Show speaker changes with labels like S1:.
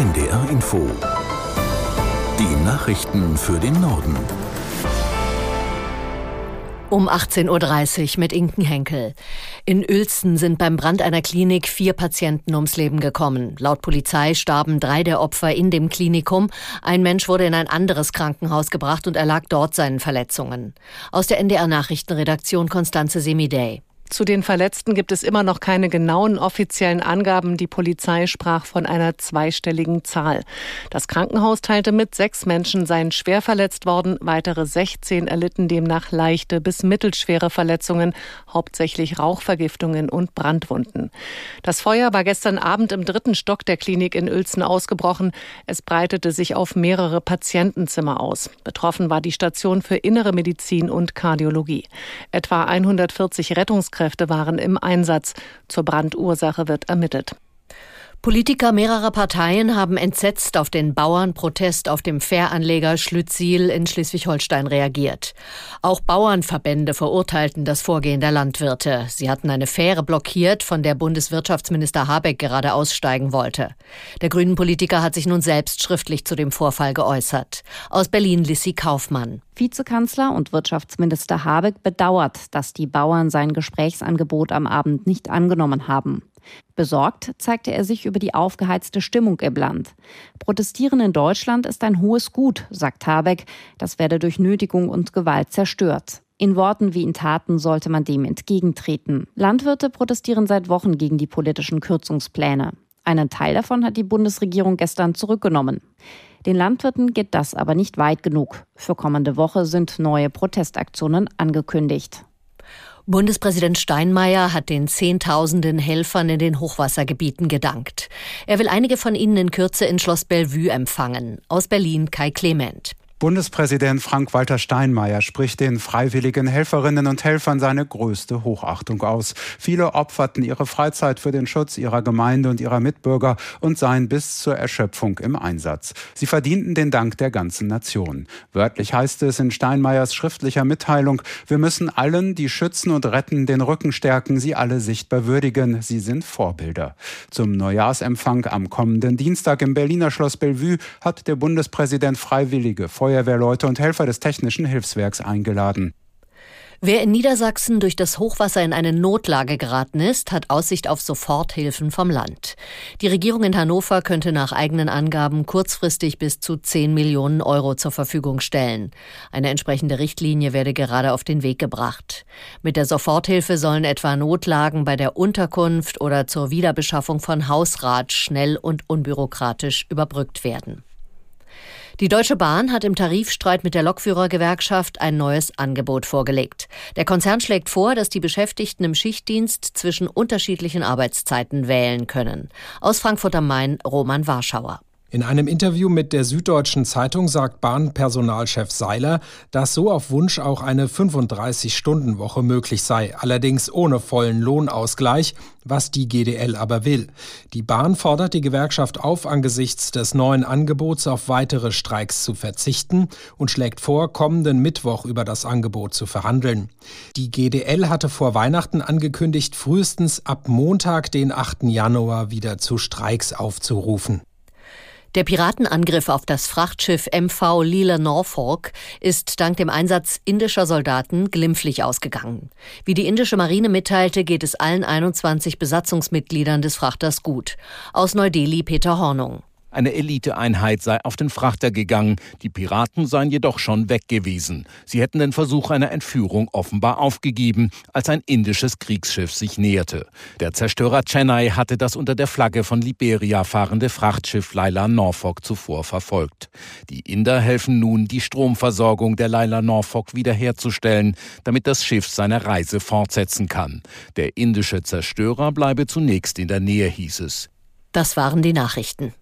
S1: NDR Info. Die Nachrichten für den Norden.
S2: Um 18.30 Uhr mit Inken Henkel. In Uelzen sind beim Brand einer Klinik vier Patienten ums Leben gekommen. Laut Polizei starben drei der Opfer in dem Klinikum. Ein Mensch wurde in ein anderes Krankenhaus gebracht und erlag dort seinen Verletzungen. Aus der NDR Nachrichtenredaktion Konstanze Semidey.
S3: Zu den Verletzten gibt es immer noch keine genauen offiziellen Angaben. Die Polizei sprach von einer zweistelligen Zahl. Das Krankenhaus teilte mit, sechs Menschen seien schwer verletzt worden. Weitere 16 erlitten demnach leichte bis mittelschwere Verletzungen, hauptsächlich Rauchvergiftungen und Brandwunden. Das Feuer war gestern Abend im dritten Stock der Klinik in Uelzen ausgebrochen. Es breitete sich auf mehrere Patientenzimmer aus. Betroffen war die Station für innere Medizin und Kardiologie. Etwa 140 Rettungskräfte Rettungskräfte waren im Einsatz. Zur Brandursache wird ermittelt.
S2: Politiker mehrerer Parteien haben entsetzt auf den Bauernprotest auf dem Fähranleger Schlütziel in Schleswig-Holstein reagiert. Auch Bauernverbände verurteilten das Vorgehen der Landwirte. Sie hatten eine Fähre blockiert, von der Bundeswirtschaftsminister Habeck gerade aussteigen wollte. Der grünen Politiker hat sich nun selbst schriftlich zu dem Vorfall geäußert. Aus Berlin Lissi Kaufmann.
S4: Vizekanzler und Wirtschaftsminister Habeck bedauert, dass die Bauern sein Gesprächsangebot am Abend nicht angenommen haben. Besorgt zeigte er sich über die aufgeheizte Stimmung im Land. Protestieren in Deutschland ist ein hohes Gut, sagt Habeck. Das werde durch Nötigung und Gewalt zerstört. In Worten wie in Taten sollte man dem entgegentreten. Landwirte protestieren seit Wochen gegen die politischen Kürzungspläne. Einen Teil davon hat die Bundesregierung gestern zurückgenommen. Den Landwirten geht das aber nicht weit genug. Für kommende Woche sind neue Protestaktionen angekündigt.
S2: Bundespräsident Steinmeier hat den Zehntausenden Helfern in den Hochwassergebieten gedankt. Er will einige von ihnen in Kürze in Schloss Bellevue empfangen. Aus Berlin Kai Clement.
S5: Bundespräsident Frank-Walter Steinmeier spricht den freiwilligen Helferinnen und Helfern seine größte Hochachtung aus. Viele opferten ihre Freizeit für den Schutz ihrer Gemeinde und ihrer Mitbürger und seien bis zur Erschöpfung im Einsatz. Sie verdienten den Dank der ganzen Nation. Wörtlich heißt es in Steinmeiers schriftlicher Mitteilung, wir müssen allen, die schützen und retten, den Rücken stärken, sie alle sichtbar würdigen. Sie sind Vorbilder. Zum Neujahrsempfang am kommenden Dienstag im Berliner Schloss Bellevue hat der Bundespräsident Freiwillige Feuerwehrleute und Helfer des Technischen Hilfswerks eingeladen.
S2: Wer in Niedersachsen durch das Hochwasser in eine Notlage geraten ist, hat Aussicht auf Soforthilfen vom Land. Die Regierung in Hannover könnte nach eigenen Angaben kurzfristig bis zu 10 Millionen Euro zur Verfügung stellen. Eine entsprechende Richtlinie werde gerade auf den Weg gebracht. Mit der Soforthilfe sollen etwa Notlagen bei der Unterkunft oder zur Wiederbeschaffung von Hausrat schnell und unbürokratisch überbrückt werden. Die Deutsche Bahn hat im Tarifstreit mit der Lokführergewerkschaft ein neues Angebot vorgelegt. Der Konzern schlägt vor, dass die Beschäftigten im Schichtdienst zwischen unterschiedlichen Arbeitszeiten wählen können. Aus Frankfurt am Main Roman Warschauer.
S6: In einem Interview mit der Süddeutschen Zeitung sagt Bahnpersonalchef Seiler, dass so auf Wunsch auch eine 35-Stunden-Woche möglich sei, allerdings ohne vollen Lohnausgleich, was die GDL aber will. Die Bahn fordert die Gewerkschaft auf, angesichts des neuen Angebots auf weitere Streiks zu verzichten und schlägt vor, kommenden Mittwoch über das Angebot zu verhandeln. Die GDL hatte vor Weihnachten angekündigt, frühestens ab Montag, den 8. Januar, wieder zu Streiks aufzurufen.
S2: Der Piratenangriff auf das Frachtschiff MV Lila Norfolk ist dank dem Einsatz indischer Soldaten glimpflich ausgegangen. Wie die indische Marine mitteilte, geht es allen 21 Besatzungsmitgliedern des Frachters gut. Aus Neu-Delhi Peter Hornung.
S7: Eine Eliteeinheit sei auf den Frachter gegangen, die Piraten seien jedoch schon weg gewesen. Sie hätten den Versuch einer Entführung offenbar aufgegeben, als ein indisches Kriegsschiff sich näherte. Der Zerstörer Chennai hatte das unter der Flagge von Liberia fahrende Frachtschiff Laila Norfolk zuvor verfolgt. Die Inder helfen nun, die Stromversorgung der Laila Norfolk wiederherzustellen, damit das Schiff seine Reise fortsetzen kann. Der indische Zerstörer bleibe zunächst in der Nähe, hieß es.
S2: Das waren die Nachrichten.